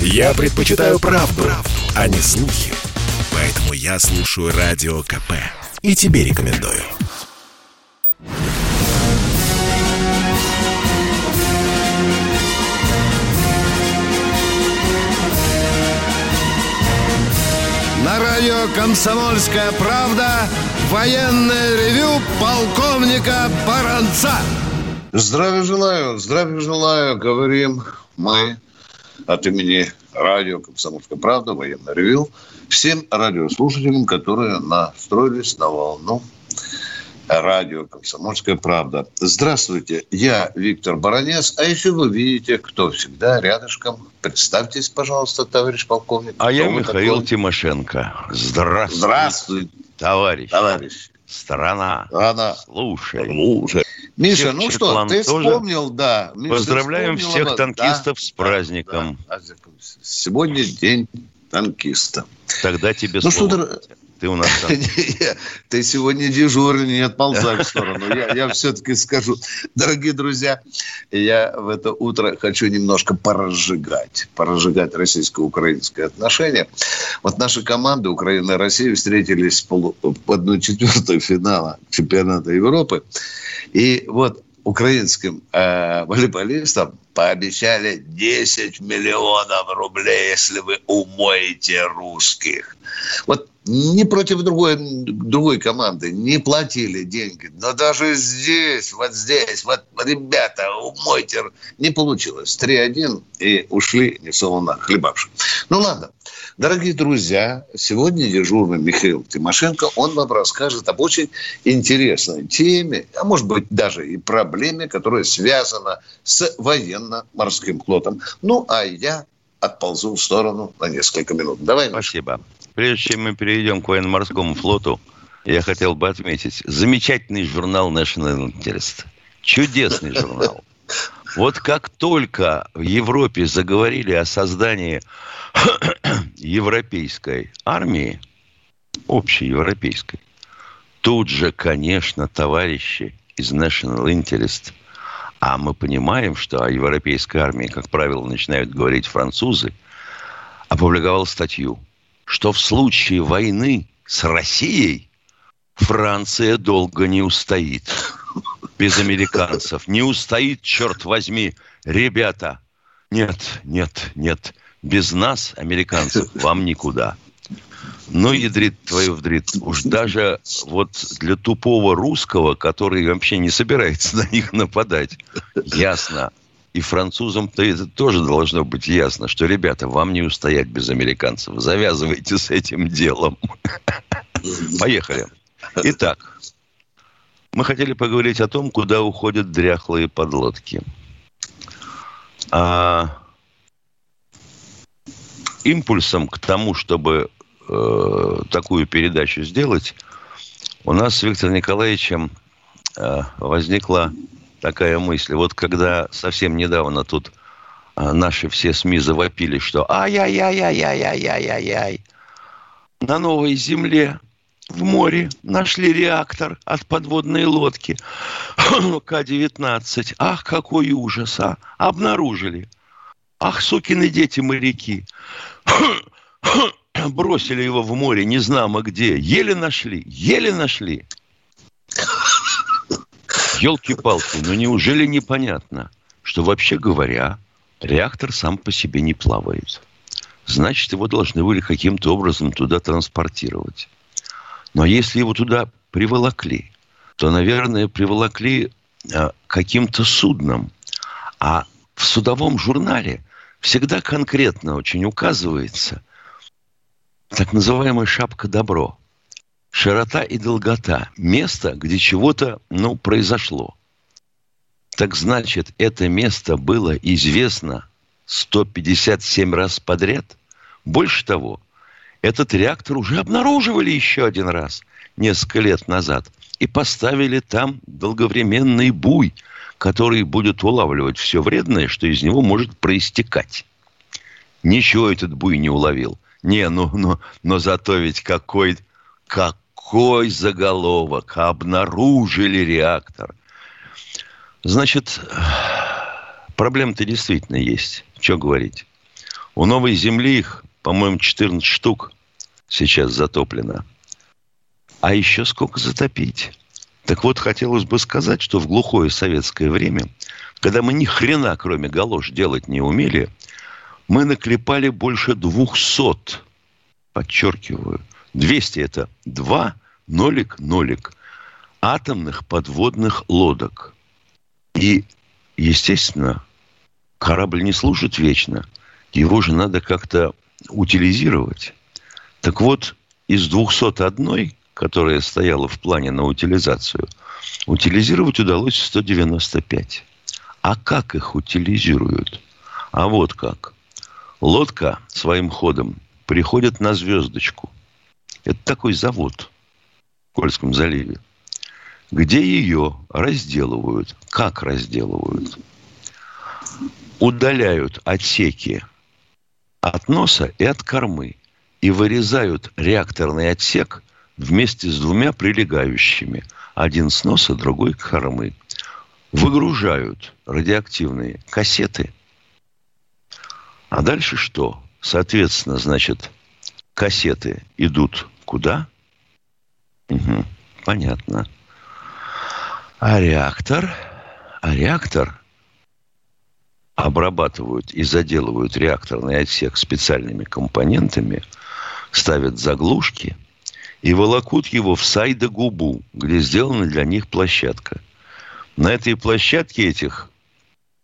Я предпочитаю правду, правду, а не слухи. Поэтому я слушаю Радио КП. И тебе рекомендую. На радио «Комсомольская правда» военное ревю полковника Баранца. Здравия желаю, здравия желаю, говорим мы от имени радио «Комсомольская правда», военный ревю, всем радиослушателям, которые настроились на волну радио «Комсомольская правда». Здравствуйте, я Виктор Баранец, а если вы видите, кто всегда рядышком, представьтесь, пожалуйста, товарищ полковник. А я Михаил такой? Тимошенко. Здравствуйте. Здравствуйте. Товарищ. Товарищ. Страна. Страна. Слушай. Слушай. Миша, ну что, ты вспомнил, да. Миша, Поздравляем вспомнил, всех танкистов да, с праздником. Да, да. Сегодня день танкиста. Тогда тебе ну, слово. Что ты у нас там... Ты сегодня дежурный, не отползай в сторону. Я, я все-таки скажу. Дорогие друзья, я в это утро хочу немножко поразжигать. Поразжигать российско-украинское отношение. Вот наши команды Украины и России встретились в, полу, в одну четвертую финала чемпионата Европы. И вот украинским э, волейболистам пообещали 10 миллионов рублей, если вы умоете русских. Вот ни против другой, другой команды не платили деньги. Но даже здесь, вот здесь, вот, ребята, умойте. Не получилось. 3-1 и ушли несолоно хлебавши. Ну ладно. Дорогие друзья, сегодня дежурный Михаил Тимошенко, он вам расскажет об очень интересной теме, а может быть даже и проблеме, которая связана с военно-морским флотом. Ну, а я отползу в сторону на несколько минут. Давай. Спасибо. Прежде чем мы перейдем к военно-морскому флоту, я хотел бы отметить замечательный журнал National Interest. Чудесный журнал. Вот как только в Европе заговорили о создании европейской армии, общей европейской, тут же, конечно, товарищи из National Interest, а мы понимаем, что о европейской армии, как правило, начинают говорить французы, опубликовал статью – что в случае войны с Россией Франция долго не устоит без американцев. Не устоит, черт возьми, ребята. Нет, нет, нет. Без нас, американцев, вам никуда. Ну, ядрит твою вдрит. Уж даже вот для тупого русского, который вообще не собирается на них нападать, ясно, и французам-то это тоже должно быть ясно, что, ребята, вам не устоять без американцев. Завязывайте с этим делом. Поехали. Итак, мы хотели поговорить о том, куда уходят дряхлые подлодки. А импульсом к тому, чтобы э, такую передачу сделать, у нас с Виктором Николаевичем э, возникла такая мысль. Вот когда совсем недавно тут а, наши все СМИ завопили, что ай-яй-яй-яй-яй-яй-яй-яй, на новой земле в море нашли реактор от подводной лодки К-19. Ах, какой ужас, а! Обнаружили. Ах, сукины дети моряки. Бросили его в море, не знамо где. Еле нашли, еле нашли. Елки-палки, ну неужели непонятно, что вообще говоря, реактор сам по себе не плавает? Значит, его должны были каким-то образом туда транспортировать. Но если его туда приволокли, то, наверное, приволокли а, каким-то судном. А в судовом журнале всегда конкретно очень указывается так называемая шапка добро широта и долгота. Место, где чего-то, ну, произошло. Так значит, это место было известно 157 раз подряд. Больше того, этот реактор уже обнаруживали еще один раз, несколько лет назад, и поставили там долговременный буй, который будет улавливать все вредное, что из него может проистекать. Ничего этот буй не уловил. Не, ну, ну, но зато ведь какой, как какой заголовок? Обнаружили реактор. Значит, проблема-то действительно есть. Что говорить? У новой земли их, по-моему, 14 штук сейчас затоплено. А еще сколько затопить? Так вот, хотелось бы сказать, что в глухое советское время, когда мы ни хрена, кроме галош, делать не умели, мы наклепали больше 200, подчеркиваю, 200 это 2, нолик, нолик, атомных подводных лодок. И, естественно, корабль не служит вечно. Его же надо как-то утилизировать. Так вот, из 201, которая стояла в плане на утилизацию, утилизировать удалось 195. А как их утилизируют? А вот как. Лодка своим ходом приходит на звездочку. Это такой завод в Кольском заливе, где ее разделывают. Как разделывают? Удаляют отсеки от носа и от кормы и вырезают реакторный отсек вместе с двумя прилегающими. Один с носа, другой к кормы. Выгружают радиоактивные кассеты. А дальше что? Соответственно, значит, кассеты идут куда? Угу, понятно. А реактор? А реактор обрабатывают и заделывают реакторный отсек специальными компонентами, ставят заглушки и волокут его в Сайда-Губу, где сделана для них площадка. На этой площадке этих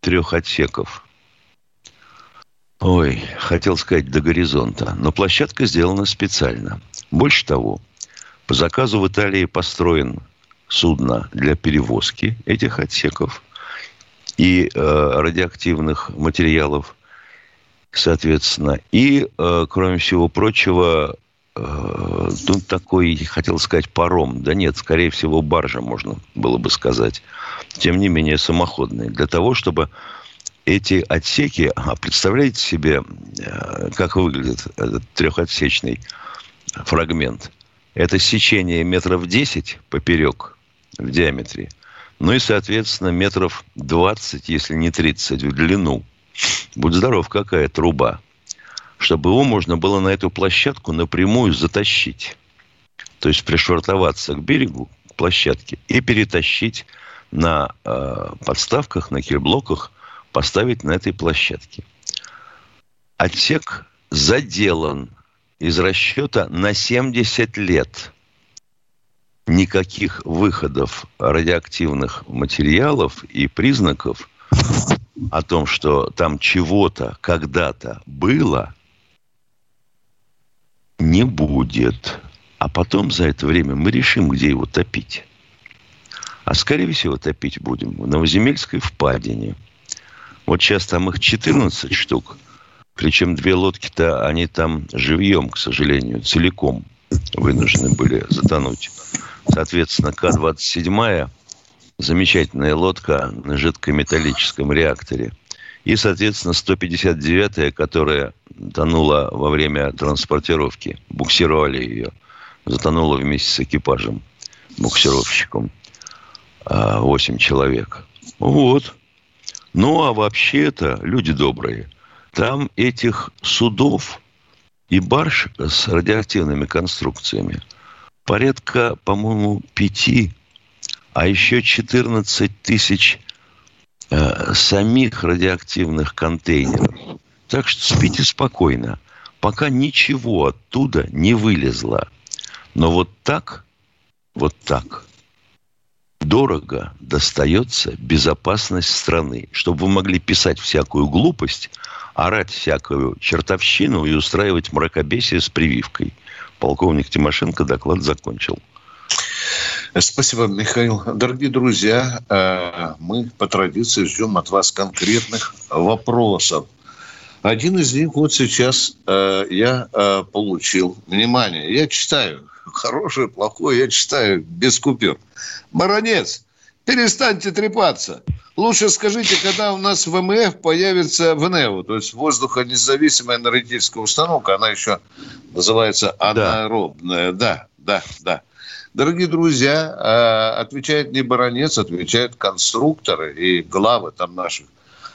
трех отсеков Ой, хотел сказать до горизонта, но площадка сделана специально. Больше того, по заказу в Италии построен судно для перевозки этих отсеков и э, радиоактивных материалов, соответственно. И, э, кроме всего прочего, э, тут такой, хотел сказать, паром. Да нет, скорее всего, баржа, можно было бы сказать. Тем не менее, самоходная. Для того, чтобы эти отсеки, а представляете себе, э, как выглядит этот трехотсечный фрагмент? Это сечение метров 10 поперек в диаметре, ну и, соответственно, метров 20, если не 30 в длину. Будь здоров, какая труба. Чтобы его можно было на эту площадку напрямую затащить. То есть пришвартоваться к берегу, к площадке, и перетащить на э, подставках, на кирблоках поставить на этой площадке. Отсек заделан из расчета на 70 лет. Никаких выходов радиоактивных материалов и признаков о том, что там чего-то когда-то было, не будет. А потом за это время мы решим, где его топить. А скорее всего топить будем в Новоземельской впадине – вот сейчас там их 14 штук. Причем две лодки-то, они там живьем, к сожалению, целиком вынуждены были затонуть. Соответственно, К-27 замечательная лодка на жидкометаллическом реакторе. И, соответственно, 159-я, которая тонула во время транспортировки. Буксировали ее. Затонула вместе с экипажем, буксировщиком. 8 человек. Вот. Ну, а вообще-то, люди добрые, там этих судов и барж с радиоактивными конструкциями порядка, по-моему, пяти, а еще 14 тысяч э, самих радиоактивных контейнеров. Так что спите спокойно, пока ничего оттуда не вылезло. Но вот так, вот так – дорого достается безопасность страны. Чтобы вы могли писать всякую глупость, орать всякую чертовщину и устраивать мракобесие с прививкой. Полковник Тимошенко доклад закончил. Спасибо, Михаил. Дорогие друзья, э, мы по традиции ждем от вас конкретных вопросов. Один из них вот сейчас э, я э, получил. Внимание, я читаю хорошее, плохое, я читаю без купюр. Баронец, перестаньте трепаться. Лучше скажите, когда у нас в ВМФ появится ВНЭУ, то есть воздухонезависимая энергетическая установка, она еще называется анаэробная. Да, да, да. да. Дорогие друзья, а, отвечает не баронец, отвечают конструкторы и главы там наших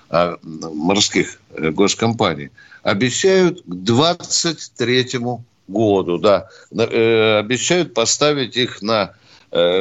а, морских э, госкомпаний, обещают к 23 году, да, э, обещают поставить их на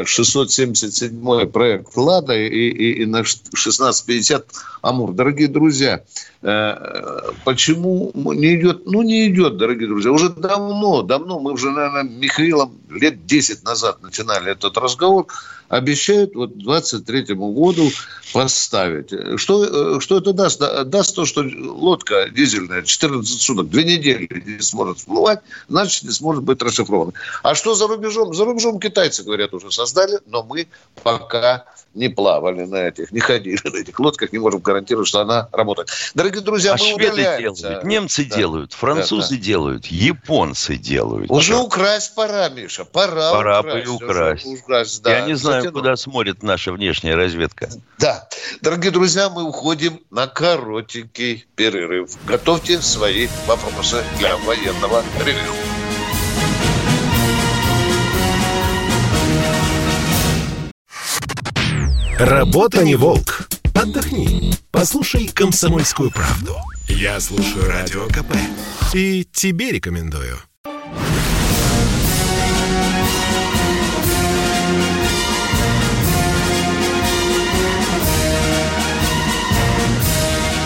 677 проект «Лада» и, и, и на 1650 «Амур». Дорогие друзья, Э, почему не идет? Ну, не идет, дорогие друзья. Уже давно, давно, мы уже, наверное, Михаилом лет 10 назад начинали этот разговор, обещают вот 23 году поставить. Что, э, что это даст? Даст то, что лодка дизельная 14 суток, две недели не сможет всплывать, значит, не сможет быть расшифрована. А что за рубежом? За рубежом китайцы, говорят, уже создали, но мы пока не плавали на этих, не ходили на этих лодках, не можем гарантировать, что она работает. Дорогие друзья, а мы шведы делают, немцы да. делают, французы да, да. делают, японцы делают. Уже украсть пора, Миша, пора Пора украсть. украсть. украсть да. Я не знаю, Затяну. куда смотрит наша внешняя разведка. Да. Дорогие друзья, мы уходим на коротенький перерыв. Готовьте свои вопросы для военного ревю. Работа не волк. Отдохни. Послушай «Комсомольскую правду». Я слушаю Радио КП. И тебе рекомендую.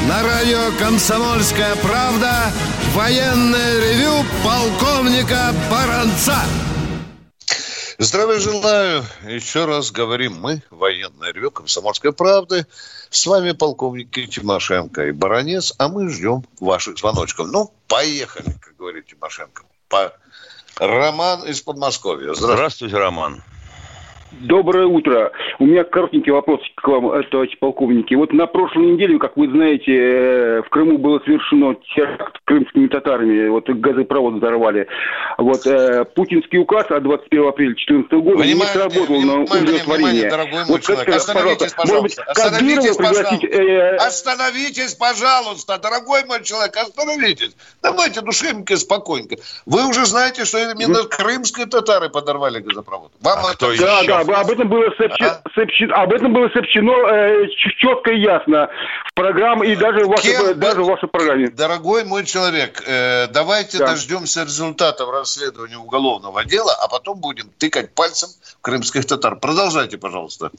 На радио «Комсомольская правда» военное ревю полковника Баранца. Здравия желаю. Еще раз говорим мы, военное ревю «Комсомольской правды». С вами полковники Тимошенко и Баранец, а мы ждем ваших звоночков. Ну, поехали, как говорит Тимошенко. По... Роман из Подмосковья. Здравствуйте, Здравствуйте Роман. Доброе утро. У меня коротенький вопрос к вам, товарищи полковники. Вот на прошлой неделе, как вы знаете, э, в Крыму было совершено теракт крымскими татарами. Вот газопровод взорвали. Вот э, путинский указ от 21 апреля 2014 года внимание, не сработал внимание, на удовлетворение. Дорогой мой вот, человек, остановитесь, пожалуйста. Остановитесь, пожалуйста. Э, остановитесь, пожалуйста, дорогой мой человек, остановитесь. Давайте душевненько, спокойненько. Вы уже знаете, что именно крымские татары подорвали газопровод. Вам а это... Да, да, об этом было сообщено, а? сообщено, об этом было сообщено э, четко и ясно в программе и даже в вашей, Кем, даже в вашей программе. Дорогой мой человек, э, давайте да. дождемся результатов расследования уголовного дела, а потом будем тыкать пальцем в крымских татар. Продолжайте, пожалуйста.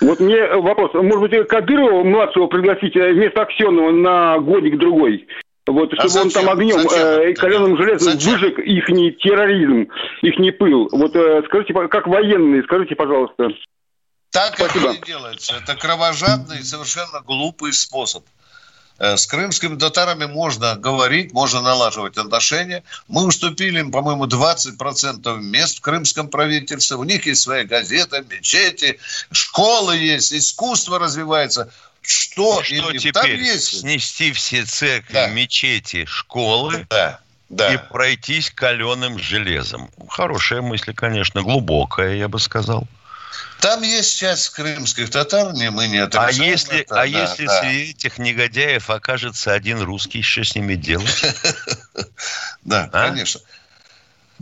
Вот мне вопрос. Может быть, Кадырова младшего пригласить э, вместо Аксенова на годик-другой? Вот, а чтобы зачем? он там огнем, э, каленым железом зачем? выжег их терроризм, их пыл. Вот э, скажите, как военные, скажите, пожалуйста. Так Спасибо. это не делается. Это кровожадный и совершенно глупый способ. Э, с крымскими татарами можно говорить, можно налаживать отношения. Мы уступили им, по-моему, 20% мест в крымском правительстве. У них есть своя газета, мечети, школы есть, искусство развивается. Что, что теперь? Там есть... Снести все церкви, да. мечети, школы да. Да. и пройтись каленым железом. Хорошая мысль, конечно, глубокая, я бы сказал. Там есть часть крымских татар, не мы не отрицаем. А если, это, а да, если да. среди этих негодяев окажется один русский, что с ними делать? Да, а? конечно.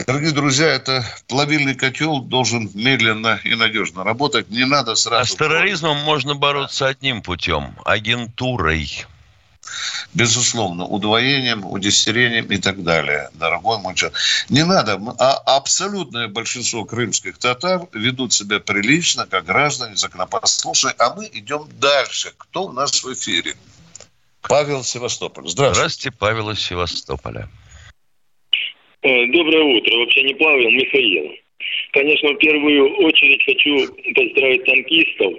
Дорогие друзья, это плавильный котел должен медленно и надежно работать. Не надо сразу... А с терроризмом можно бороться одним путем – агентурой. Безусловно, удвоением, удестерением и так далее, дорогой мой человек. Не надо, а абсолютное большинство крымских татар ведут себя прилично, как граждане, законопослушные, а мы идем дальше. Кто у нас в эфире? Павел Севастополь. Здравствуйте. Здравствуйте, Павел из Севастополя. Э, доброе утро. Вообще не Павел, Михаил. Конечно, в первую очередь хочу поздравить танкистов,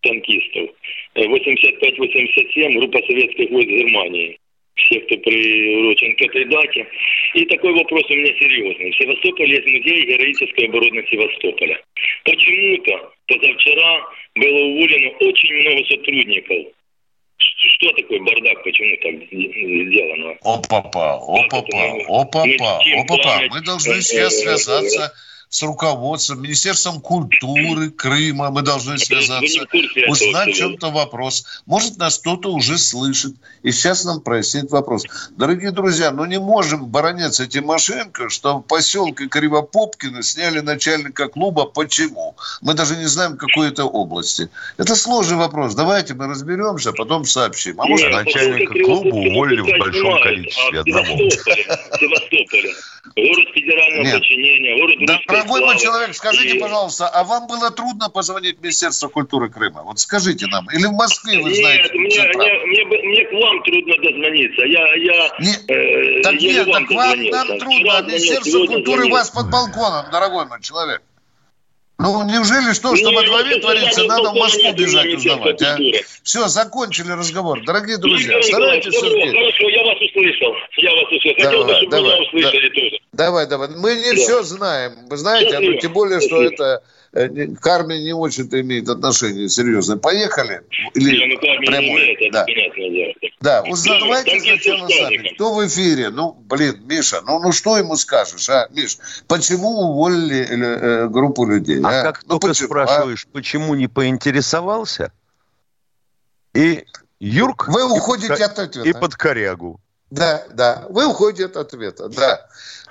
танкистов. 85-87, э, группа советских войск Германии. Все, кто приурочен к этой дате. И такой вопрос у меня серьезный. В Севастополе есть музей героической обороны Севастополя. Почему-то позавчера было уволено очень много сотрудников что такое бардак, почему так сделано? Опа-па, опа-па, опа-па, опа-па. Мы должны сейчас связаться с руководством, Министерством культуры Крыма. Мы должны связаться, узнать в чем-то вопрос. Может, нас кто-то уже слышит. И сейчас нам прояснит вопрос. Дорогие друзья, ну не можем баронеться Тимошенко, что в поселке Кривопопкино сняли начальника клуба. Почему? Мы даже не знаем, какой это области. Это сложный вопрос. Давайте мы разберемся, а потом сообщим. А может, начальника клуба уволили в большом количестве одного. Севастополя. Город федерального Нет. подчинения, город да, Дорогой мой человек, скажите, и... пожалуйста, а вам было трудно позвонить в Министерство культуры Крыма? Вот скажите нам. Или в Москве вы нет, знаете? Мне, мне, мне, мне к вам трудно дозвониться. Я, я, не, э, так я нет, так вам нам трудно. Министерство культуры вас под балконом, дорогой мой человек. Ну, неужели что, что во дворе творится, надо в Москву бежать узнавать, а? Все, закончили разговор. Дорогие друзья, старайтесь все-таки... Хорошо, я вас услышал. Я вас услышал. Хотел бы, чтобы меня услышали тоже. Давай, давай. Мы не все знаем. Вы знаете, ну, тем более, что это к армии не очень-то имеет отношение серьезно. Поехали? Или не, ну, прямой? Имеет, да. Да, узнавайте сначала сами. Кто в эфире? Ну, блин, Миша, ну, ну что ему скажешь, а, Миш? Почему уволили э, группу людей? А, а? как ну, только почему, спрашиваешь, а? почему не поинтересовался, и Юрк... Вы уходите и, от ответа. И под корягу. Да, да, вы уходите от ответа, да.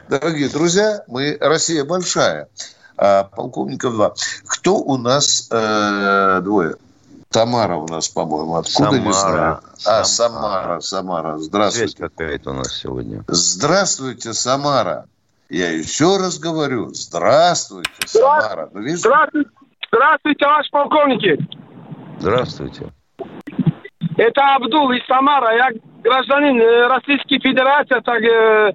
Дорогие друзья, мы, Россия большая а полковников два. Кто у нас э, двое? Тамара у нас, по-моему, откуда Самара, не знаю. А, Самара, Самара. Здравствуйте. Связь какая-то у нас сегодня. Здравствуйте, Самара. Я еще раз говорю, здравствуйте, Самара. Ну, видишь? Здравствуйте, здравствуйте, товарищ полковники. Здравствуйте. Это Абдул из Самара. Я гражданин э, Российской Федерации, так Э,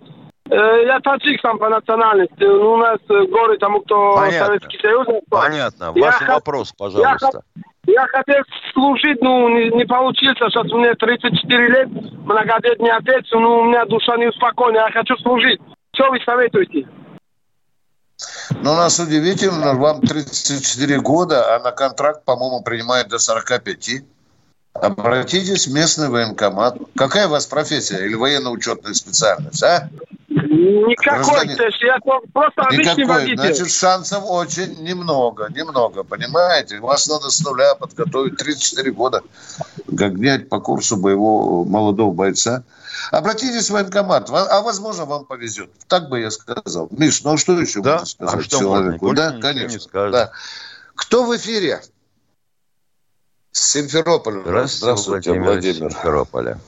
я таджик сам по национальности. Ну, у нас горы тому, кто Понятно. Советский Союз. Понятно. Ваш я вопрос, пожалуйста. Я, я хотел служить, ну, не, не получился. Сейчас мне 34 лет, многодетный отец, ну, у меня душа не успокоена. Я хочу служить. Что вы советуете? Ну, у нас удивительно, вам 34 года, а на контракт, по-моему, принимают до 45. Обратитесь в местный военкомат. Какая у вас профессия или военно-учетная специальность, а? Никакой, то есть я просто обычный Никакой. водитель. Значит, шансов очень немного, немного, понимаете? Вас надо с нуля подготовить 34 года, гонять по курсу боевого молодого бойца. Обратитесь в военкомат, а возможно вам повезет. Так бы я сказал. Миш, ну а что еще да? можно сказать а что человеку? Можно? Да, конечно. Да. Кто в эфире? Симферополь. Здравствуйте, Здравствуйте Владимир. Владимир. Симферополя.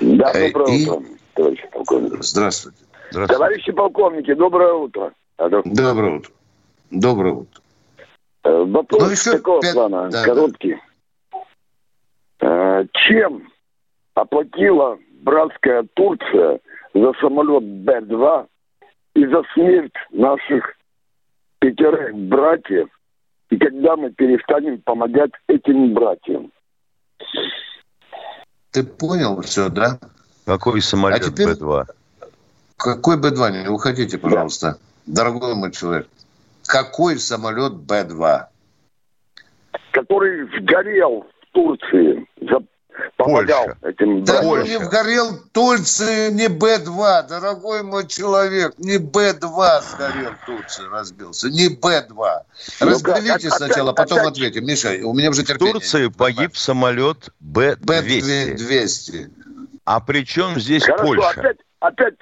Да, доброе И... утро товарищ полковник. Здравствуйте. Здравствуйте. Товарищи полковники, доброе утро. Алло. Доброе утро. Доброе утро. Э, вопрос ну, еще такого 5... плана, да, короткий. Да. Чем оплатила братская Турция за самолет Б-2 и за смерть наших пятерых братьев, и когда мы перестанем помогать этим братьям? Ты понял все, да? Какой самолет а теперь... Б-2? Какой Б-2? Не уходите, пожалуйста. Да. Дорогой мой человек. Какой самолет Б-2? Который сгорел в Турции за помогал Польша. этим Да Польша. не вгорел Турции не Б-2, дорогой мой человек, не Б-2 сгорел в Турции, разбился, не Б-2. Ну Разберите ну, сначала, опять, потом опять. ответим. Миша, у меня уже терпение. В Турции погиб самолет Б-200. Б-200. А при чем здесь Хорошо, Польша? Опять, опять.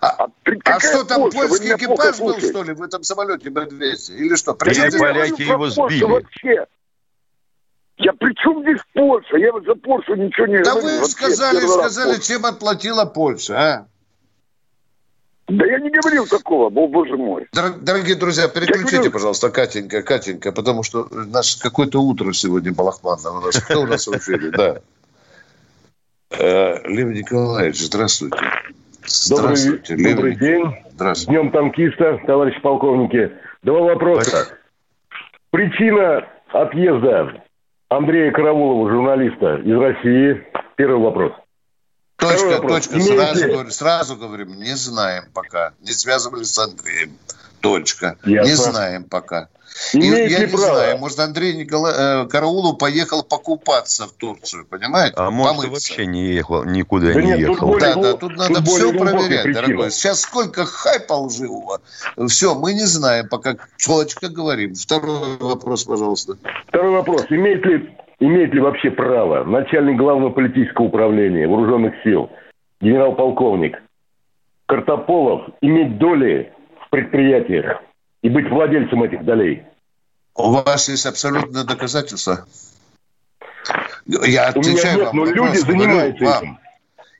А, а, а что там Польша? польский экипаж был, что ли, в этом самолете Б-200? Или что? Причем Или поляки его сбили? Вообще. Я при чем здесь Польша? Я за Польшу ничего не да говорю. Да вы сказали, сказали, чем отплатила Польша, а? Да я не говорил такого, о, боже мой. Дорогие друзья, переключите, говорю... пожалуйста, Катенька, Катенька, потому что наш какое-то утро сегодня балахманное у нас. Кто у нас в эфире? Да. Э, Лев Николаевич, здравствуйте. Здравствуйте, добрый, Лев... добрый день. Здравствуйте. Днем танкиста, товарищ полковники. Два вопроса. Причина отъезда Андрея Караулова, журналиста из России. Первый вопрос. Точка, вопрос. точка. Имеете... Сразу, сразу говорим, не знаем пока. Не связывались с Андреем. Точка. Ясно. Не знаем пока. Имеет я не право? знаю, может, Андрей Никола... Э, Караулов поехал покупаться в Турцию, понимаете? А может, Помыться. вообще не ехал, никуда да не нет, ехал. Тут да, да, тут надо тут все проверять, причина. дорогой. Сейчас сколько хайпа лживого. Все, мы не знаем, пока четко говорим. Второй вопрос, пожалуйста. Второй вопрос. Имеет ли, имеет ли вообще право начальник главного политического управления вооруженных сил, генерал-полковник Картополов, иметь доли в предприятиях и быть владельцем этих долей. У вас есть абсолютное доказательство? Я отвечаю У меня нет, вам но люди занимаются говорю, этим.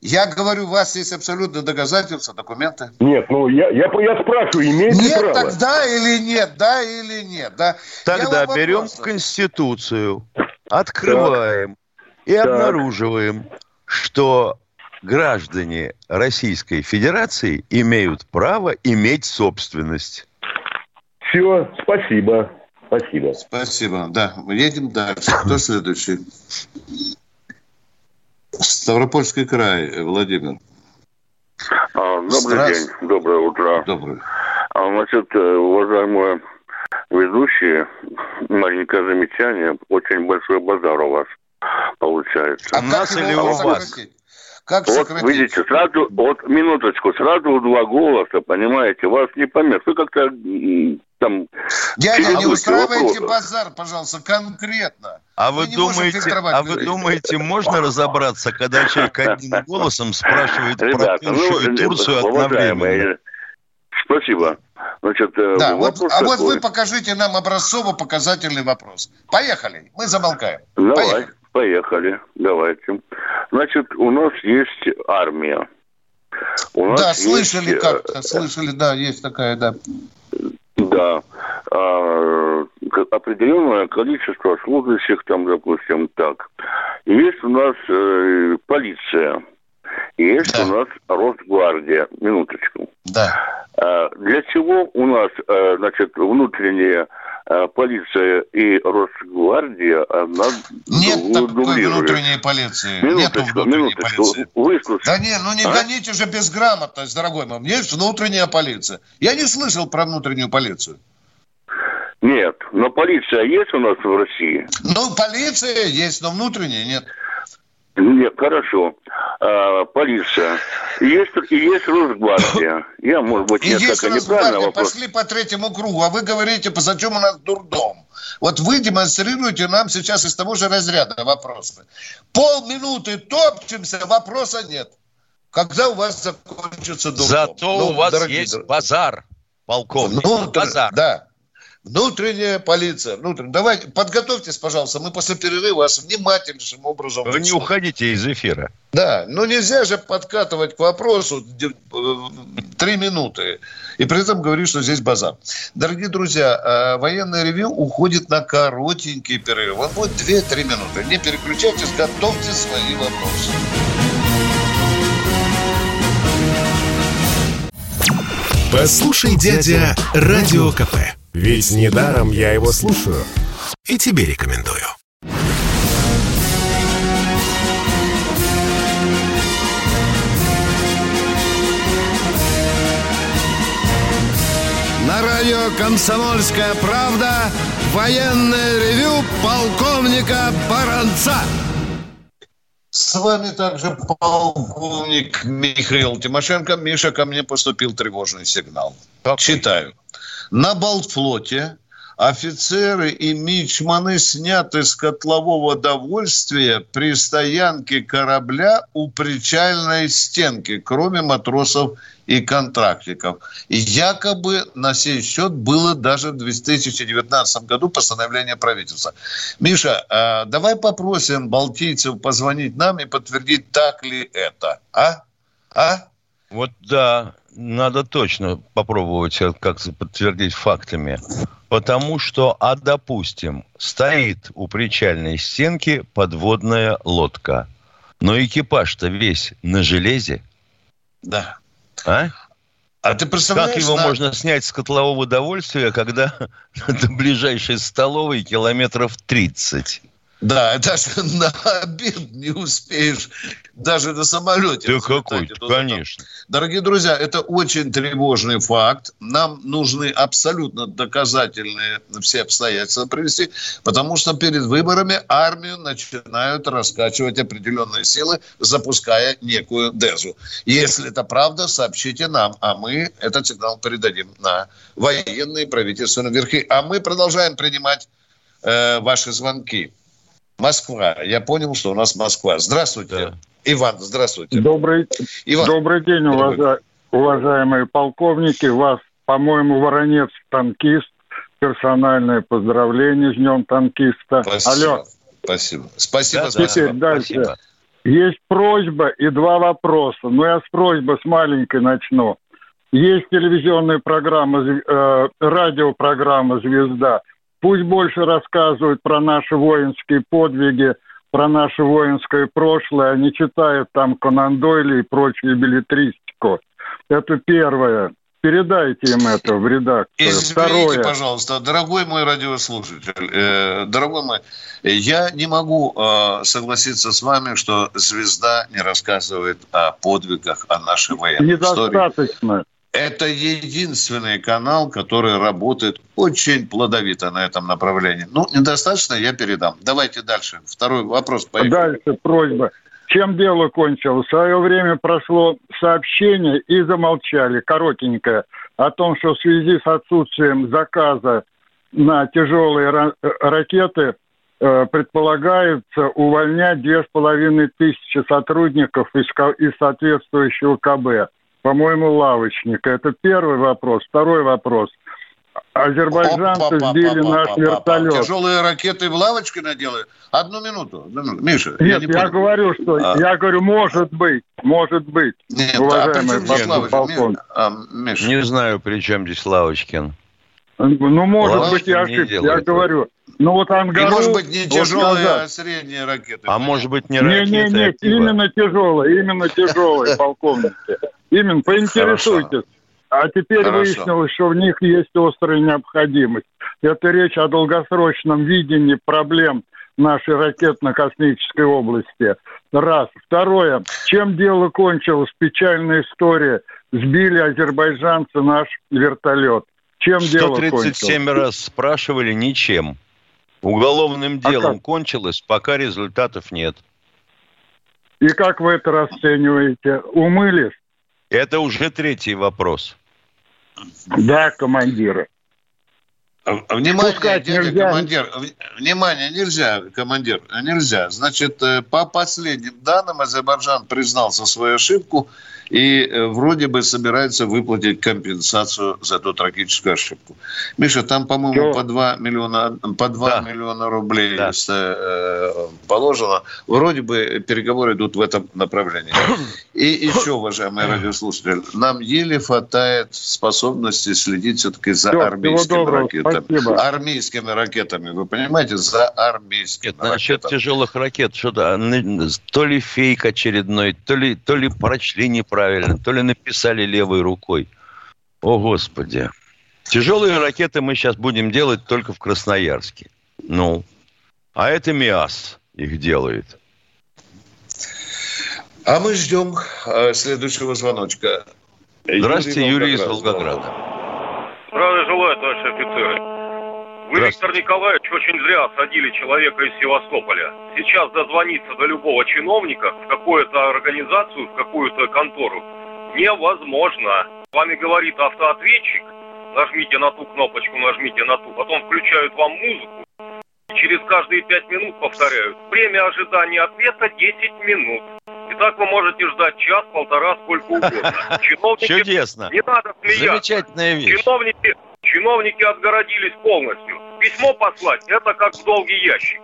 Я говорю, у вас есть абсолютно доказательства, документы? Нет, ну я, я, я спрашиваю, имеете нет, право? Нет, тогда или нет, да или нет, да. Тогда берем вопрос... Конституцию, открываем так. и так. обнаруживаем, что граждане Российской Федерации имеют право иметь собственность. Все, спасибо. Спасибо. Спасибо. Да, едем дальше. Кто следующий? Ставропольский край, Владимир. А, добрый Страс... день, доброе утро. Добрый. А, значит, э, уважаемые ведущие, маленькое замечание, очень большой базар у вас получается. А нас или у вас? Как вот, сократить? видите, сразу, вот, минуточку, сразу два голоса, понимаете, вас не помех. Вы как-то там... Дядя, не устраивайте вопроса. базар, пожалуйста, конкретно. А вы, думаете, а вы думаете, можно разобраться, когда человек одним голосом спрашивает Ребята, про Польшу ну, и Турцию одновременно? Спасибо. Значит, э, да, вот, а такой. вот вы покажите нам образцово-показательный вопрос. Поехали, мы замолкаем. Давай. Поехали. Поехали, давайте. Значит, у нас есть армия. У нас да, слышали есть... как-то, слышали, да, есть такая, да. Да. А, определенное количество служащих там, допустим, так. Есть у нас э, полиция. Есть да. у нас Росгвардия. Минуточку. Да. А, для чего у нас, э, значит, внутренние Э, полиция и Росгвардия, она Нет такой внутренней полиции. Минуточку, Нет внутренней минуточку. полиции. Выслушай. Да не, ну не а? гоните же безграмотность, дорогой мой. Есть внутренняя полиция. Я не слышал про внутреннюю полицию. Нет, но полиция есть у нас в России? Ну, полиция есть, но внутренняя нет. Нет, хорошо. А, полиция. Есть, и есть Росгвардия. Я, может быть, и есть Росгвардия. Пошли по третьему кругу, а вы говорите, зачем у нас дурдом? Вот вы демонстрируете нам сейчас из того же разряда вопросы. Полминуты топчемся, вопроса нет. Когда у вас закончится дурдом? Зато ну, у вас есть базар, полковник. Ну, базар. Да. Внутренняя полиция. Внутренняя. Давайте, подготовьтесь, пожалуйста. Мы после перерыва вас внимательнейшим образом... Вы не уходите из эфира. Да, но нельзя же подкатывать к вопросу э, три минуты. И при этом говорить, что здесь базар. Дорогие друзья, э, военное ревю уходит на коротенький перерыв. Он будет 2-3 минуты. Не переключайтесь, готовьте свои вопросы. Послушай, дядя, Радио КП. Ведь недаром я его слушаю. И тебе рекомендую. На радио «Комсомольская правда» военное ревю полковника Баранца. С вами также полковник Михаил Тимошенко. Миша, ко мне поступил тревожный сигнал. Читаю. На Балтфлоте офицеры и мичманы сняты с котлового довольствия при стоянке корабля у причальной стенки, кроме матросов и контрактников. И якобы на сей счет было даже в 2019 году постановление правительства. Миша, а давай попросим балтийцев позвонить нам и подтвердить, так ли это. А? А? Вот да, надо точно попробовать как подтвердить фактами. Потому что, а допустим, стоит у причальной стенки подводная лодка. Но экипаж-то весь на железе. Да. А? А ты представляешь, как его на... можно снять с котлового удовольствия, когда до ближайшей столовой километров 30? Да, даже на обед не успеешь, даже на самолете. Да какой конечно. Дорогие друзья, это очень тревожный факт. Нам нужны абсолютно доказательные все обстоятельства привести, потому что перед выборами армию начинают раскачивать определенные силы, запуская некую дезу. Если это правда, сообщите нам, а мы этот сигнал передадим на военные правительственные верхи. А мы продолжаем принимать э, ваши звонки. Москва. Я понял, что у нас Москва. Здравствуйте. Да. Иван, здравствуйте. Добрый, Иван. добрый день, уважа... уважаемые полковники. Вас, по-моему, Воронец танкист. Персональное поздравление с Днем танкиста. Спасибо. Алло. Спасибо. Спасибо. Да, Теперь спасибо. дальше. Спасибо. Есть просьба и два вопроса. Но ну, я с просьбы с маленькой начну. Есть телевизионная программа, э, радиопрограмма «Звезда». Пусть больше рассказывают про наши воинские подвиги, про наше воинское прошлое, а не читают там Конан Дойли и прочую билетристику. Это первое. Передайте им это в редакцию. Извините, Второе. пожалуйста, дорогой мой радиослушатель, э, дорогой мой, я не могу э, согласиться с вами, что звезда не рассказывает о подвигах, о нашей военной Недостаточно. истории. Это единственный канал, который работает очень плодовито на этом направлении. Ну, недостаточно, я передам. Давайте дальше. Второй вопрос. Поехали. Дальше просьба. Чем дело кончилось? В свое время прошло сообщение и замолчали, коротенькое, о том, что в связи с отсутствием заказа на тяжелые ракеты э, предполагается увольнять две с половиной тысячи сотрудников из, из соответствующего КБ по-моему, лавочника. Это первый вопрос. Второй вопрос. Азербайджанцы сбили наш вертолет. Тяжелые ракеты в лавочке наделают? Одну минуту. Миша, Нет, я, не я говорю, что... А. Я говорю, может быть. Может быть. Нет, а уважаемый а полковник. А, Миша. Не знаю, при чем здесь Лавочкин. Ну, может Лавочкин быть, я ошибся. Я говорю, ну вот Ангару... И может быть не тяжелые, вот а средние ракеты. А может быть не ракеты, Не, не, не, именно тяжелые, именно тяжелые, полковники. Именно, поинтересуйтесь. А теперь Хорошо. выяснилось, что в них есть острая необходимость. Это речь о долгосрочном видении проблем нашей ракетно-космической области. Раз. Второе. Чем дело кончилось? Печальная история. Сбили азербайджанцы наш вертолет. Чем дело кончилось? 137 раз спрашивали, ничем. Уголовным а делом а кончилось, пока результатов нет. И как вы это расцениваете? Умылись? Это уже третий вопрос. Да, командиры. Внимание, Пускать дядя нельзя. командир. Внимание, нельзя, командир, нельзя. Значит, э, по последним данным, Азербайджан признался свою ошибку и э, вроде бы собирается выплатить компенсацию за ту трагическую ошибку. Миша, там, по-моему, по 2 миллиона, по 2 да. миллиона рублей да. э, положено. Вроде бы переговоры идут в этом направлении. И еще, уважаемые радиослушатели, нам еле хватает способности следить все-таки за Все, армейскими ракетами. Спасибо. Армейскими ракетами, вы понимаете, за армейскими Нет, ракетами. Насчет тяжелых ракет, что-то то ли фейк очередной, то ли, то ли прочли неправильно то ли написали левой рукой. О, Господи. Тяжелые ракеты мы сейчас будем делать только в Красноярске. Ну, а это МИАС их делает. А мы ждем э, следующего звоночка. Здравствуйте, Юрий, из Волгограда. Здравия желаю. Вы, Виктор Николаевич, очень зря осадили человека из Севастополя. Сейчас дозвониться до любого чиновника в какую-то организацию, в какую-то контору невозможно. С вами говорит автоответчик, нажмите на ту кнопочку, нажмите на ту, потом включают вам музыку, и через каждые пять минут повторяют. Время ожидания ответа 10 минут. И так вы можете ждать час, полтора, сколько угодно. Чиновники... Чудесно. Не надо смеяться. Замечательная вещь. Чиновники Чиновники отгородились полностью. Письмо послать – это как в долгий ящик.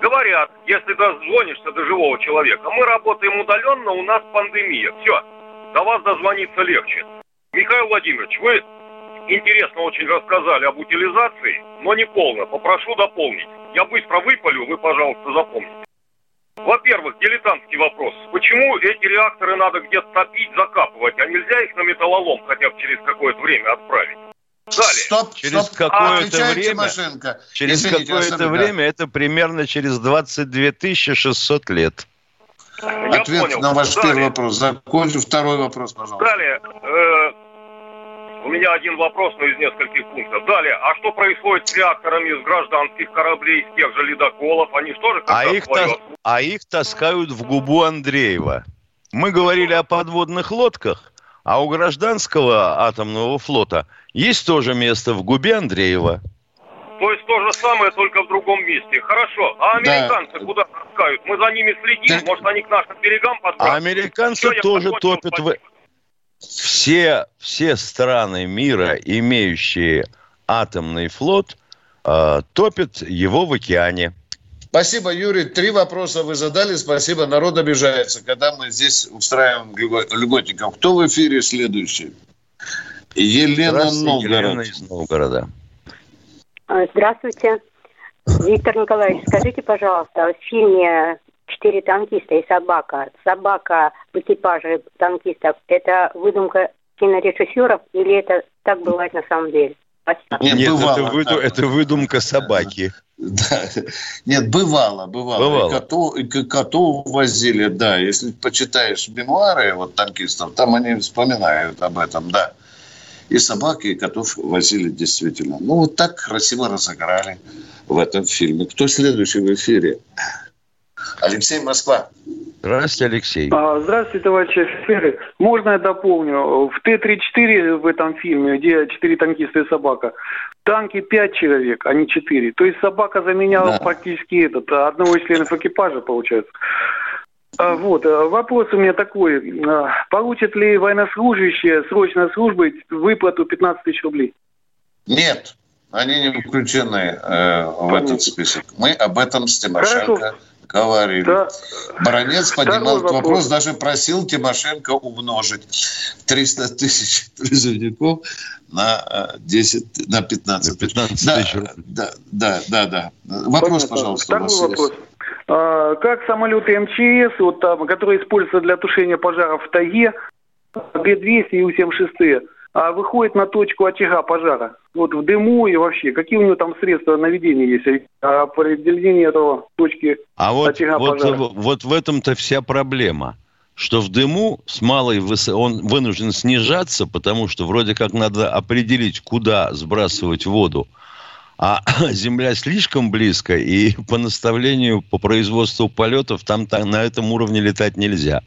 Говорят, если дозвонишься до живого человека, мы работаем удаленно, у нас пандемия. Все, до вас дозвониться легче. Михаил Владимирович, вы интересно очень рассказали об утилизации, но не полно. Попрошу дополнить. Я быстро выпалю, вы, пожалуйста, запомните. Во-первых, дилетантский вопрос. Почему эти реакторы надо где-то топить, закапывать, а нельзя их на металлолом хотя бы через какое-то время отправить? Далее. Стоп, через стоп. какое-то а, время, Тимошенко. через какое-то время, это примерно через 22 600 лет. Я Ответ понял. на ваш Далее. первый вопрос. Закончу второй вопрос, пожалуйста. Далее. Э, у меня один вопрос, но из нескольких пунктов. Далее, а что происходит с реакторами с гражданских кораблей, с тех же ледоколов? Они что же а их, тас... а их таскают в губу Андреева. Мы говорили о подводных лодках, а у гражданского атомного флота есть тоже место в губе Андреева. То есть то же самое, только в другом месте. Хорошо. А американцы да. куда таскают? Мы за ними следим. Да. Может, они к нашим берегам подбрасывают? А американцы Все, тоже топят в все, все страны мира, имеющие атомный флот, э, топят его в океане. Спасибо, Юрий. Три вопроса вы задали. Спасибо. Народ обижается, когда мы здесь устраиваем льготников. Кто в эфире следующий? Елена Новгород. Елена из Новгорода. А, здравствуйте. Виктор Николаевич, скажите, пожалуйста, в фильме четыре танкиста и собака. Собака в экипаже танкистов – это выдумка кинорежиссеров или это так бывает на самом деле? Нет, Нет бывало, это, выду, это выдумка собаки. Да. Нет, бывало, бывало. бывало. И, коту, и коту возили, да. Если почитаешь мемуары вот танкистов, там они вспоминают об этом, да. И собаки, и котов возили действительно. Ну, вот так красиво разыграли в этом фильме. Кто следующий в эфире? Алексей Москва. Здравствуйте, Алексей. А, здравствуйте, товарищи офицеры. Можно я дополню? В Т-34 в этом фильме, где четыре танкиста и собака, танки пять человек, а не четыре. То есть собака заменяла да. практически этот, одного из членов экипажа, получается. А, вот, а, вопрос у меня такой. Получат ли военнослужащие срочной службы выплату 15 тысяч рублей? Нет, они не включены э, в этот список. Мы об этом с Тимошенко Хорошо говорили. Да. Баронец поднимал этот вопрос. вопрос, даже просил Тимошенко умножить 300 тысяч призывников на 10, э, на 15, 15 да, тысяч. Да, да, да, да. Вопрос, Понятно. пожалуйста. Второй вопрос. А, как самолеты МЧС, вот там, которые используются для тушения пожаров в тайге, Г-200 и У-76, а выходит на точку очага пожара. Вот в дыму и вообще. Какие у него там средства наведения есть? А определение этого точки а вот, очага вот, пожара. Вот в этом-то вся проблема что в дыму с малой высоты он вынужден снижаться, потому что вроде как надо определить, куда сбрасывать воду. А земля слишком близко, и по наставлению по производству полетов там, там на этом уровне летать нельзя.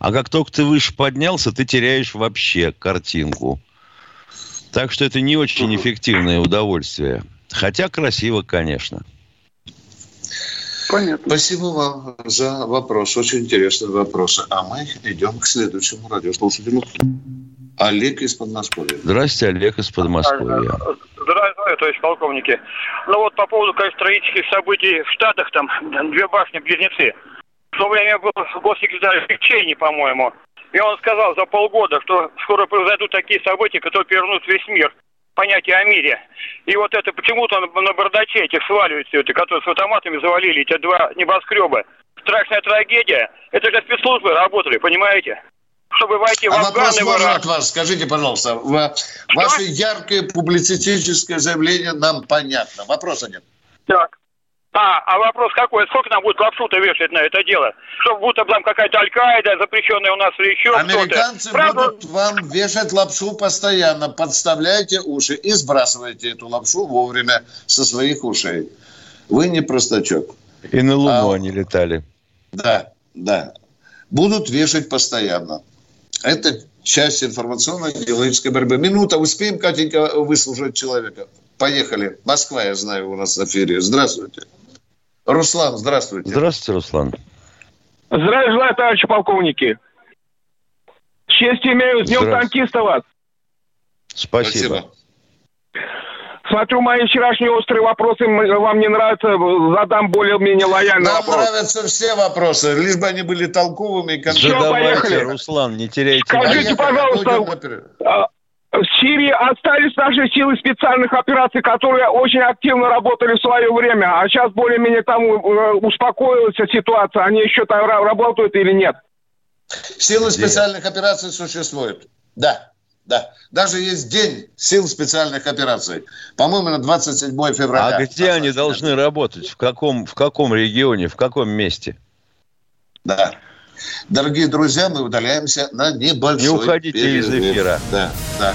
А как только ты выше поднялся, ты теряешь вообще картинку. Так что это не очень эффективное удовольствие. Хотя красиво, конечно. Понятно. Спасибо вам за вопрос. Очень интересный вопрос. А мы идем к следующему радиослушателю. Олег из Подмосковья. Здравствуйте, Олег из Подмосковья. Здравствуйте, товарищ полковники. Ну вот по поводу, конечно, строительских событий в Штатах, там две башни-близнецы. В то время был госсекретарь Чейни, по-моему. И он сказал за полгода, что скоро произойдут такие события, которые перевернут весь мир. Понятие о мире. И вот это почему-то на, на бардаче этих сваливают все это, которые с автоматами завалили эти два небоскреба. Страшная трагедия. Это же спецслужбы работали, понимаете? Чтобы войти а в Афган вопрос можно от вас. Скажите, пожалуйста, ваше яркое публицистическое заявление нам понятно. Вопроса нет. Так. А, а вопрос какой? Сколько нам будет лапшу-то вешать на это дело? Чтобы будто там какая-то Аль-Каида, запрещенная у нас или еще Американцы кто-то. будут вам вешать лапшу постоянно. Подставляйте уши и сбрасывайте эту лапшу вовремя со своих ушей. Вы не простачок. И на Луну а, они летали. Да, да. Будут вешать постоянно. Это часть информационно-идеологической борьбы. Минута, успеем, Катенька, выслушать человека. Поехали. Москва, я знаю, у нас в эфире. Здравствуйте. Руслан, здравствуйте. Здравствуйте, Руслан. Здравия желаю, товарищи полковники. Честь имею, с Днем танкиста вас. Спасибо. Спасибо. Смотрю, мои вчерашние острые вопросы вам не нравятся, задам более-менее лояльный Нам вопрос. нравятся все вопросы, лишь бы они были толковыми и конкретными. Все, поехали. Руслан, не теряйте. Скажите, поехали. пожалуйста, в Сирии остались наши силы специальных операций, которые очень активно работали в свое время, а сейчас более-менее там э, успокоилась ситуация. Они еще там работают или нет? Силы специальных операций существуют. Да. Да. Даже есть день сил специальных операций. По-моему, на 27 февраля. А где они должны работать? В каком, в каком регионе, в каком месте? Да. Дорогие друзья, мы удаляемся на небольшой Не уходите перерыв. из эфира. Да, да.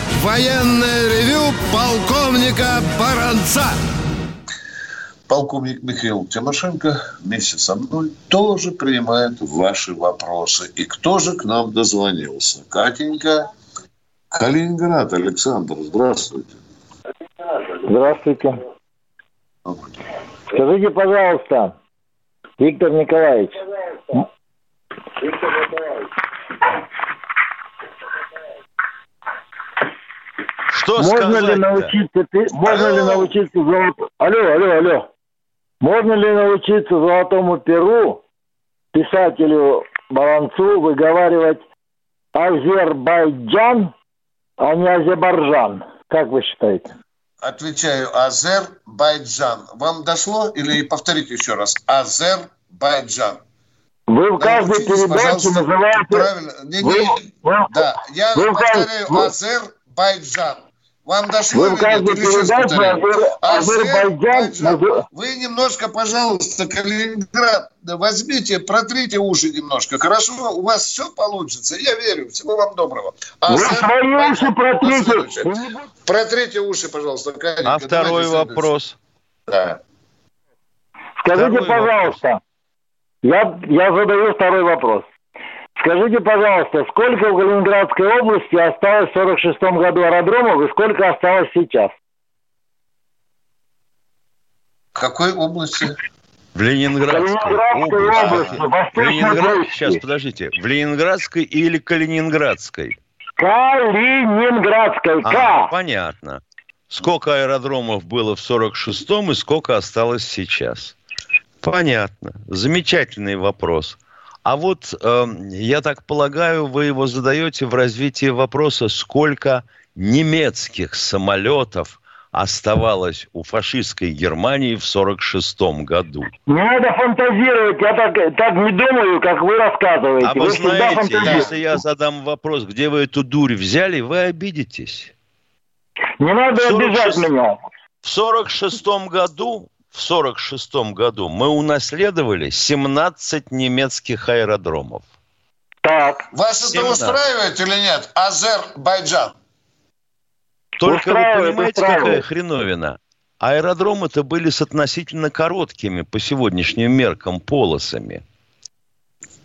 Военное ревю полковника Баранца. Полковник Михаил Тимошенко вместе со мной тоже принимает ваши вопросы. И кто же к нам дозвонился? Катенька, Калининград, Александр, здравствуйте. Здравствуйте. Скажите, пожалуйста, Виктор Николаевич, Виктор Николаевич, Что можно ли научиться, можно ли научиться золотому... Алло, алло, алло. Можно ли научиться золотому перу, писателю Баланцу, выговаривать Азербайджан, а не Азербайджан? Как вы считаете? Отвечаю, Азербайджан. Вам дошло или повторите еще раз? Азербайджан. Вы в каждой передаче называете... Правильно. Не, не, вы, да, я вы повторяю, вы... Азербайджан. Вам дошло Вы каждой передаче Азербайджан... Вы немножко, пожалуйста, Калининград, возьмите, протрите уши немножко. Хорошо? У вас все получится. Я верю. Всего вам доброго. Вы свои уши протрите. Протрите уши, пожалуйста. Катенька. А второй вопрос? Да. Скажите, второй пожалуйста, вопрос. Я, я задаю второй вопрос. Скажите, пожалуйста, сколько в Калининградской области осталось в 46 году аэродромов и сколько осталось сейчас? В какой области? В Ленинградской, Калининградской области. области Ленинград... Сейчас, подождите. В Ленинградской или Калининградской? Калининградской. А, понятно. Сколько аэродромов было в 46-м и сколько осталось сейчас? Понятно. Замечательный вопрос. А вот, э, я так полагаю, вы его задаете в развитии вопроса, сколько немецких самолетов оставалось у фашистской Германии в 1946 году. Не надо фантазировать, я так, так не думаю, как вы рассказываете. А вы, вы знаете, если я задам вопрос, где вы эту дурь взяли, вы обидитесь. Не надо 46... обижать меня. В 1946 году в 1946 году мы унаследовали 17 немецких аэродромов. Так. Вас 17. это устраивает или нет? Азербайджан. Только вы понимаете, какая хреновина? Аэродромы-то были с относительно короткими по сегодняшним меркам полосами.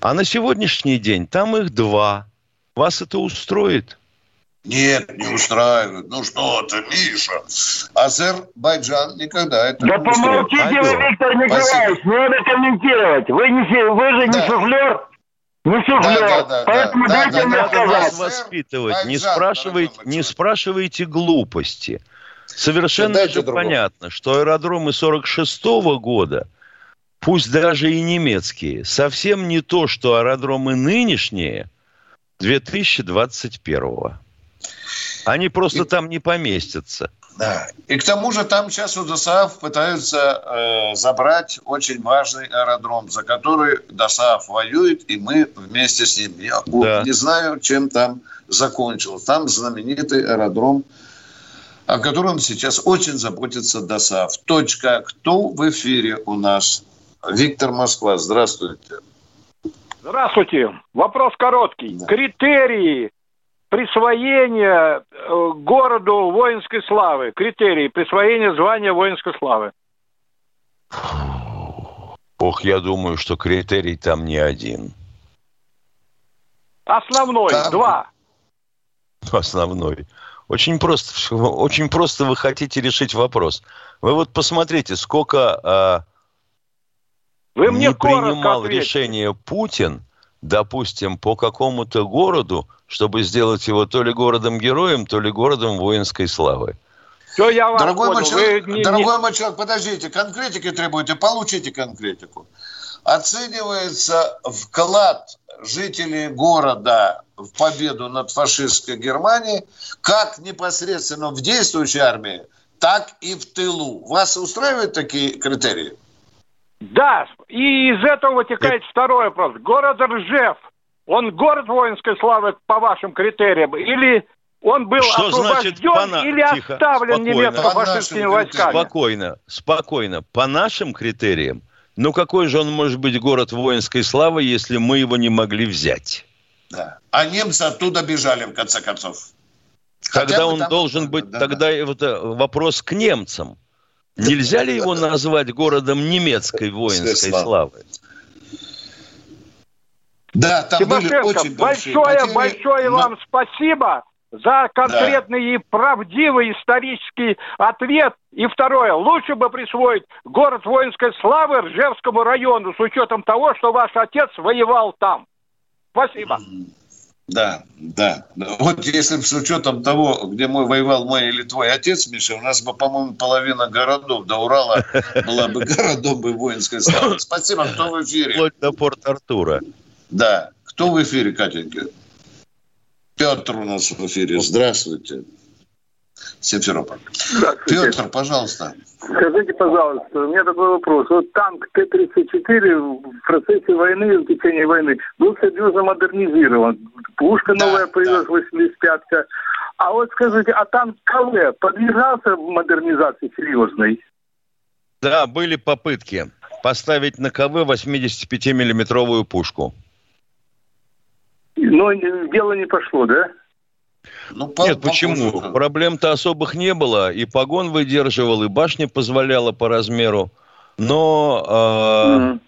А на сегодняшний день там их два. Вас это устроит? Нет, не устраивает. Ну что ты, Миша? Азербайджан никогда это да не помолчите вы, Виктор Николаевич, не надо комментировать. Вы, не, вы же не да. суфлер. Не суфлер. Да, да, да, Поэтому да, дайте да, мне да, сказать. вас воспитывать. Не спрашивайте, не спрашивайте глупости. Совершенно же понятно, что аэродромы 46 -го года, пусть даже и немецкие, совсем не то, что аэродромы нынешние 2021 -го. Они просто и... там не поместятся. Да. И к тому же там сейчас у ДОСААФ пытаются э, забрать очень важный аэродром, за который ДОСААФ воюет, и мы вместе с ним. Я да. не знаю, чем там закончилось. Там знаменитый аэродром, о котором сейчас очень заботится ДОСААФ. Точка. Кто в эфире у нас? Виктор Москва, здравствуйте. Здравствуйте. Вопрос короткий. Да. Критерии присвоение э, городу воинской славы, критерии присвоения звания воинской славы? Ох, я думаю, что критерий там не один. Основной, там... два. Основной. Очень просто, очень просто вы хотите решить вопрос. Вы вот посмотрите, сколько э, вы мне не принимал ответьте. решение Путин допустим, по какому-то городу, чтобы сделать его то ли городом-героем, то ли городом воинской славы. Все, я вас дорогой понял. Мой дорогой не... мой человек, подождите, конкретики требуете, получите конкретику. Оценивается вклад жителей города в победу над фашистской Германией как непосредственно в действующей армии, так и в тылу. Вас устраивают такие критерии? Да, и из этого вытекает Это... второй вопрос. Город Ржев, он город воинской славы по вашим критериям или он был Что освобожден значит, по на... или Тихо, оставлен немецко-фашистскими войсками? Спокойно, спокойно. По нашим критериям, ну какой же он может быть город воинской славы, если мы его не могли взять? Да. А немцы оттуда бежали, в конце концов. Тогда он должен быть, да, тогда да. это вопрос к немцам. Нельзя ли его назвать городом немецкой воинской славы? Да, там Тимошенко, были очень большое, потери, большое но... вам спасибо за конкретный да. и правдивый исторический ответ. И второе, лучше бы присвоить город воинской славы Ржевскому району с учетом того, что ваш отец воевал там. Спасибо. Да, да. Вот если с учетом того, где мой воевал мой или твой отец, Миша, у нас бы, по-моему, половина городов до Урала была бы городом бы воинской славы. Спасибо, кто в эфире? Вплоть до Порт-Артура. Да. Кто в эфире, Катенька? Петр у нас в эфире. Здравствуйте. Симферополь. Петр, пожалуйста. Скажите, пожалуйста, у меня такой вопрос. Вот танк Т-34 в процессе войны, в течение войны, был серьезно модернизирован. Пушка да, новая появилась, да. 85-ка. А вот скажите, а танк КВ подвергался модернизации серьезной? Да, были попытки поставить на КВ 85-миллиметровую пушку. Но дело не пошло, да? Ну, по, Нет, почему? Похоже. Проблем-то особых не было. И погон выдерживал, и башня позволяла по размеру. Но э, mm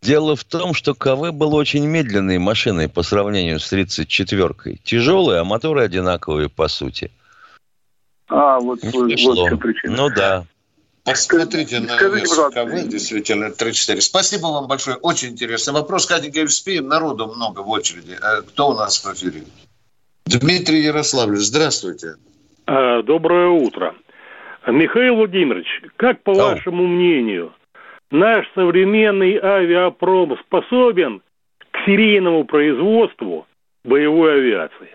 дело в том, что КВ был очень медленной машиной по сравнению с 34-кой. Тяжелые, а моторы одинаковые по сути. А, вот, вот, вот причина. Ну да. Посмотрите на Скажите, КВ, действительно, 34. Спасибо вам большое. Очень интересный вопрос. Катенька, успеем. Народу много в очереди. Э, кто у нас в эфире? Дмитрий Ярославлевич, здравствуйте. А, доброе утро. Михаил Владимирович, как по Ау. вашему мнению, наш современный авиапром способен к серийному производству боевой авиации?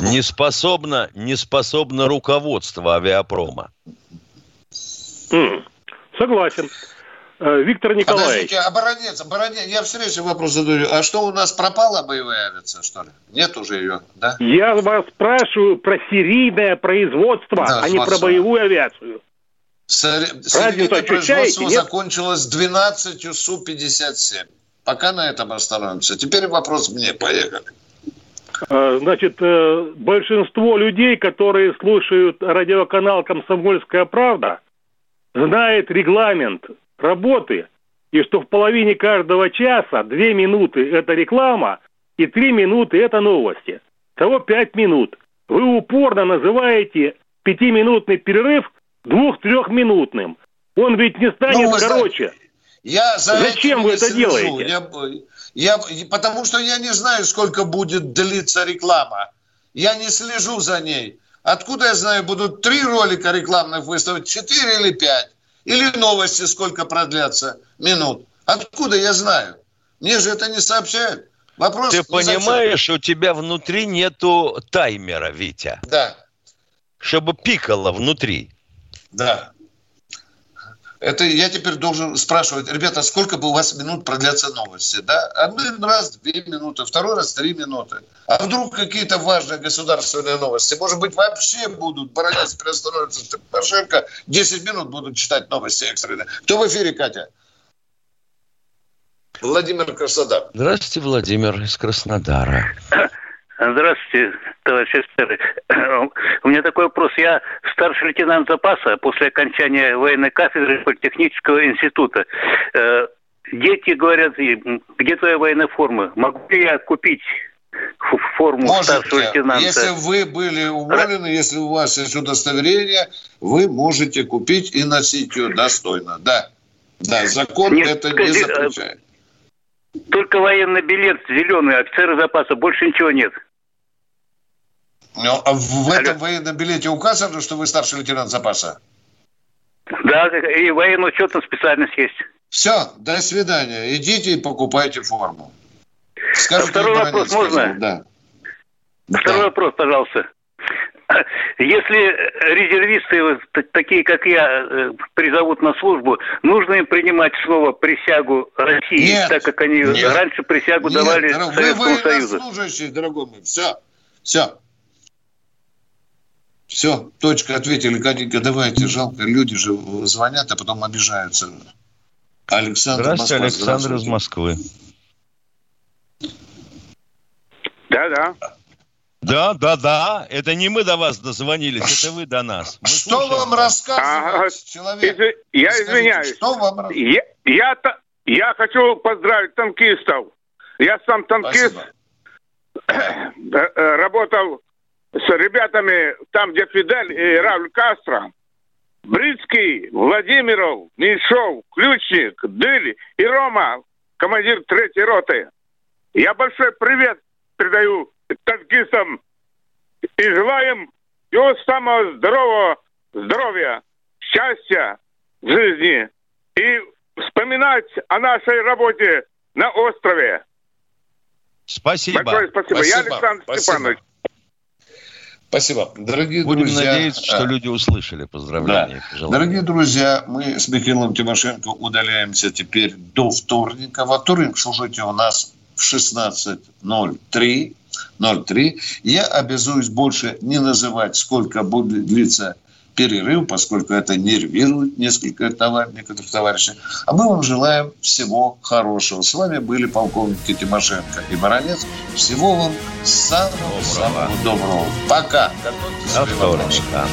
Не способно, не способно руководство авиапрома. Mm, согласен. Э, Виктор Николаевич. Подождите, оборонец, оборонец, я встречу вопрос задаю. А что у нас пропала боевая авиация, что ли? Нет уже ее, да? Я вас спрашиваю про серийное производство, да, а не про боевую авиацию. Серийное производство нет? закончилось 12 Су-57. Пока на этом остановимся. Теперь вопрос мне, поехали. Э, значит, э, большинство людей, которые слушают радиоканал «Комсомольская правда», знает регламент работы, и что в половине каждого часа две минуты – это реклама, и три минуты – это новости. Того пять минут. Вы упорно называете пятиминутный перерыв двух-трехминутным. Он ведь не станет ну, короче. Я за Зачем вы это делаете? Я, я, потому что я не знаю, сколько будет длиться реклама. Я не слежу за ней. Откуда я знаю, будут три ролика рекламных выставок, четыре или пять? Или новости сколько продлятся минут? Откуда я знаю? Мне же это не сообщают. Вопрос Ты понимаешь, у тебя внутри нету таймера, Витя. Да. Чтобы пикало внутри. Да. Это я теперь должен спрашивать, ребята, сколько бы у вас минут продлятся новости, да? Один раз две минуты, второй раз три минуты. А вдруг какие-то важные государственные новости? Может быть, вообще будут, Бородец приостановится Порошенко, 10 минут будут читать новости экстренные. Кто в эфире, Катя? Владимир Краснодар. Здравствуйте, Владимир из Краснодара. Здравствуйте, товарищ офицеры. У меня такой вопрос. Я старший лейтенант запаса после окончания военной кафедры политехнического института. Э, дети говорят, где твоя военная форма? Могу ли я купить форму Можете. старшего лейтенанта? Если вы были уволены, если у вас есть удостоверение, вы можете купить и носить ее достойно. Да. Да, закон Нет, это не запрещает. Только военный билет зеленый, офицеры запаса, больше ничего нет. Ну, а в Алло. этом военном билете указано, что вы старший лейтенант запаса? Да, и военная учетная специальность есть. Все, до свидания. Идите и покупайте форму. Скажите, Второй вопрос можно? Да. Второй да. вопрос, пожалуйста. Если резервисты, такие как я, э, призовут на службу, нужно им принимать снова присягу России, нет, так как они нет, раньше присягу нет, давали дорог, Советскому вы Союзу? Вы дорогой мой. Все, все. Все, точка, ответили, Катенька, давайте, жалко, люди же звонят, а потом обижаются. Александр Здравствуйте, Москва. Александр Здравствуйте. из Москвы. Да-да. Да, да, да. Это не мы до вас дозвонились, это вы до нас. Мы что вам рассказывает а, человек? Из... Я Скажите, извиняюсь. Что вам я, я, я хочу поздравить танкистов. Я сам танкист. Э, э, работал с ребятами там, где Фидель и Равль Кастро. Брицкий, Владимиров, Меньшов, Ключник, Дыль и Рома, командир третьей роты. Я большой привет передаю танкистам и желаем всего самого здорового здоровья, счастья в жизни и вспоминать о нашей работе на острове. Спасибо. Большое спасибо. спасибо. Я Александр спасибо. Степанович. Спасибо. Дорогие Будем друзья, надеяться, что а, люди услышали поздравления. Да. Дорогие друзья, мы с Михаилом Тимошенко удаляемся теперь до вторника. Во вторник слушайте у нас в 16.03. 03. Я обязуюсь больше не называть, сколько будет длиться перерыв, поскольку это нервирует несколько товар, некоторых товарищей. А мы вам желаем всего хорошего. С вами были полковники Тимошенко и Баранец. Всего вам самого-самого доброго. Пока. До вторника.